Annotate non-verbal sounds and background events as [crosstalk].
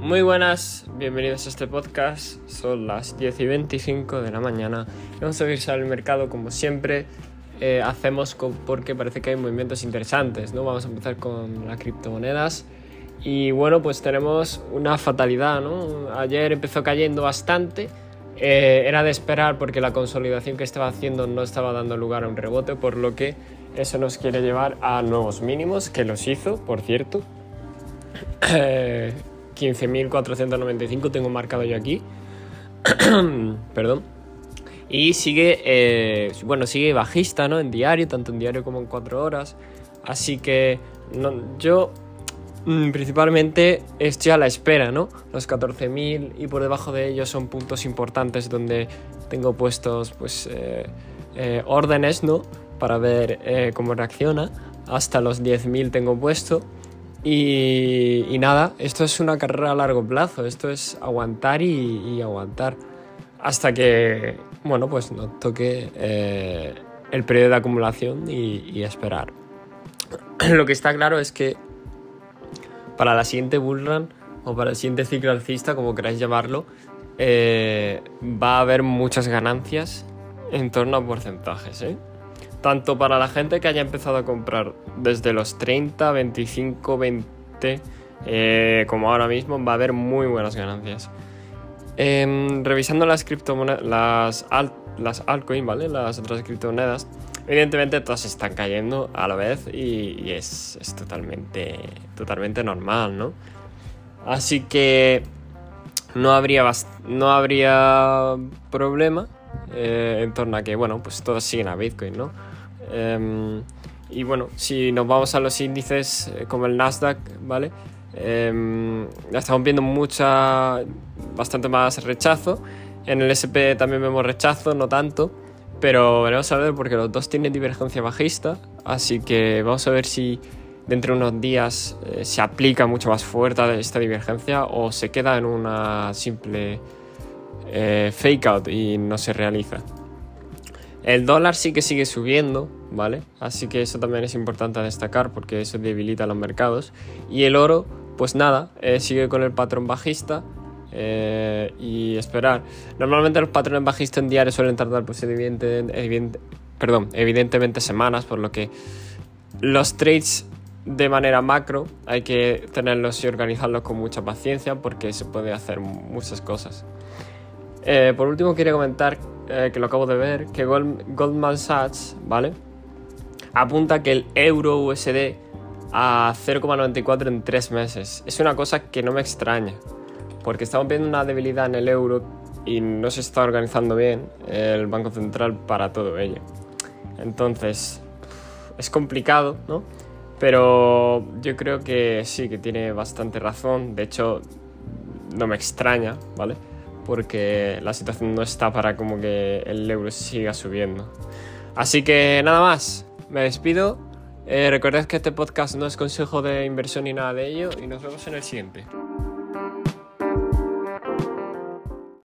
Muy buenas, bienvenidos a este podcast. Son las 10 y 25 de la mañana. Vamos a revisar el mercado como siempre. Eh, hacemos porque parece que hay movimientos interesantes. ¿no? Vamos a empezar con las criptomonedas. Y bueno, pues tenemos una fatalidad. ¿no? Ayer empezó cayendo bastante. Eh, era de esperar porque la consolidación que estaba haciendo no estaba dando lugar a un rebote, por lo que eso nos quiere llevar a nuevos mínimos, que los hizo, por cierto. [clears throat] 15.495 tengo marcado yo aquí. [clears throat] Perdón. Y sigue, eh, bueno, sigue bajista, ¿no? En diario, tanto en diario como en 4 horas. Así que yo mm, principalmente estoy a la espera, ¿no? Los 14.000 y por debajo de ellos son puntos importantes donde tengo puestos, pues, eh, eh, órdenes, ¿no? Para ver cómo reacciona. Hasta los 10.000 tengo puesto. Y, nada, esto es una carrera a largo plazo, esto es aguantar y, aguantar hasta que, bueno, pues nos toque eh, el periodo de acumulación y, esperar. [clears throat] Lo que está claro es que para la siguiente bullrun o para el siguiente ciclo alcista, como queráis llamarlo, eh, va a haber muchas ganancias en torno a porcentajes, ¿eh? Tanto para la gente que haya empezado a comprar desde los 30, 25, 20, como ahora mismo, va a haber muy buenas ganancias. Em, revisando las criptomonedas, las, las altcoins, ¿vale? Las otras criptomonedas, evidentemente todas están cayendo a la vez y, es, totalmente, totalmente normal, ¿no? Así que no habría, no habría problema eh, en torno a que, bueno, pues todos siguen a Bitcoin, ¿no? Em, y bueno, si nos vamos a los índices eh, como el Nasdaq, ¿vale? Eh, estamos viendo mucha, bastante más rechazo. En el SP también vemos rechazo, no tanto. Pero veremos a ver porque los dos tienen divergencia bajista. Así que vamos a ver si dentro de unos días eh, se aplica mucho más fuerte esta divergencia o se queda en una simple eh, fake out y no se realiza. El dólar sí que sigue subiendo, ¿vale? Así que eso también es importante destacar porque eso debilita los mercados. Y el oro, pues nada, eh, sigue con el patrón bajista eh, y esperar. Normalmente los patrones bajistas en diario suelen tardar, pues perdón, evidentemente semanas, por lo que los trades de manera macro hay que tenerlos y organizarlos con mucha paciencia porque se puede hacer muchas cosas. Eh, por último, quería comentar eh, que lo acabo de ver, que Goldman Sachs, ¿vale? Apunta que el euro USD a 0,94 en 3 meses. Es una cosa que no me extraña, porque estamos viendo una debilidad en el euro y no se está organizando bien el Banco Central para todo ello. Entonces, es complicado, ¿no? Pero yo creo que sí, que tiene bastante razón. De hecho, no me extraña, ¿vale? Porque la situación no está para como que el euro siga subiendo. Así que nada más, me despido. Eh, recordad que este podcast no es consejo de inversión ni nada de ello y nos vemos en el siguiente.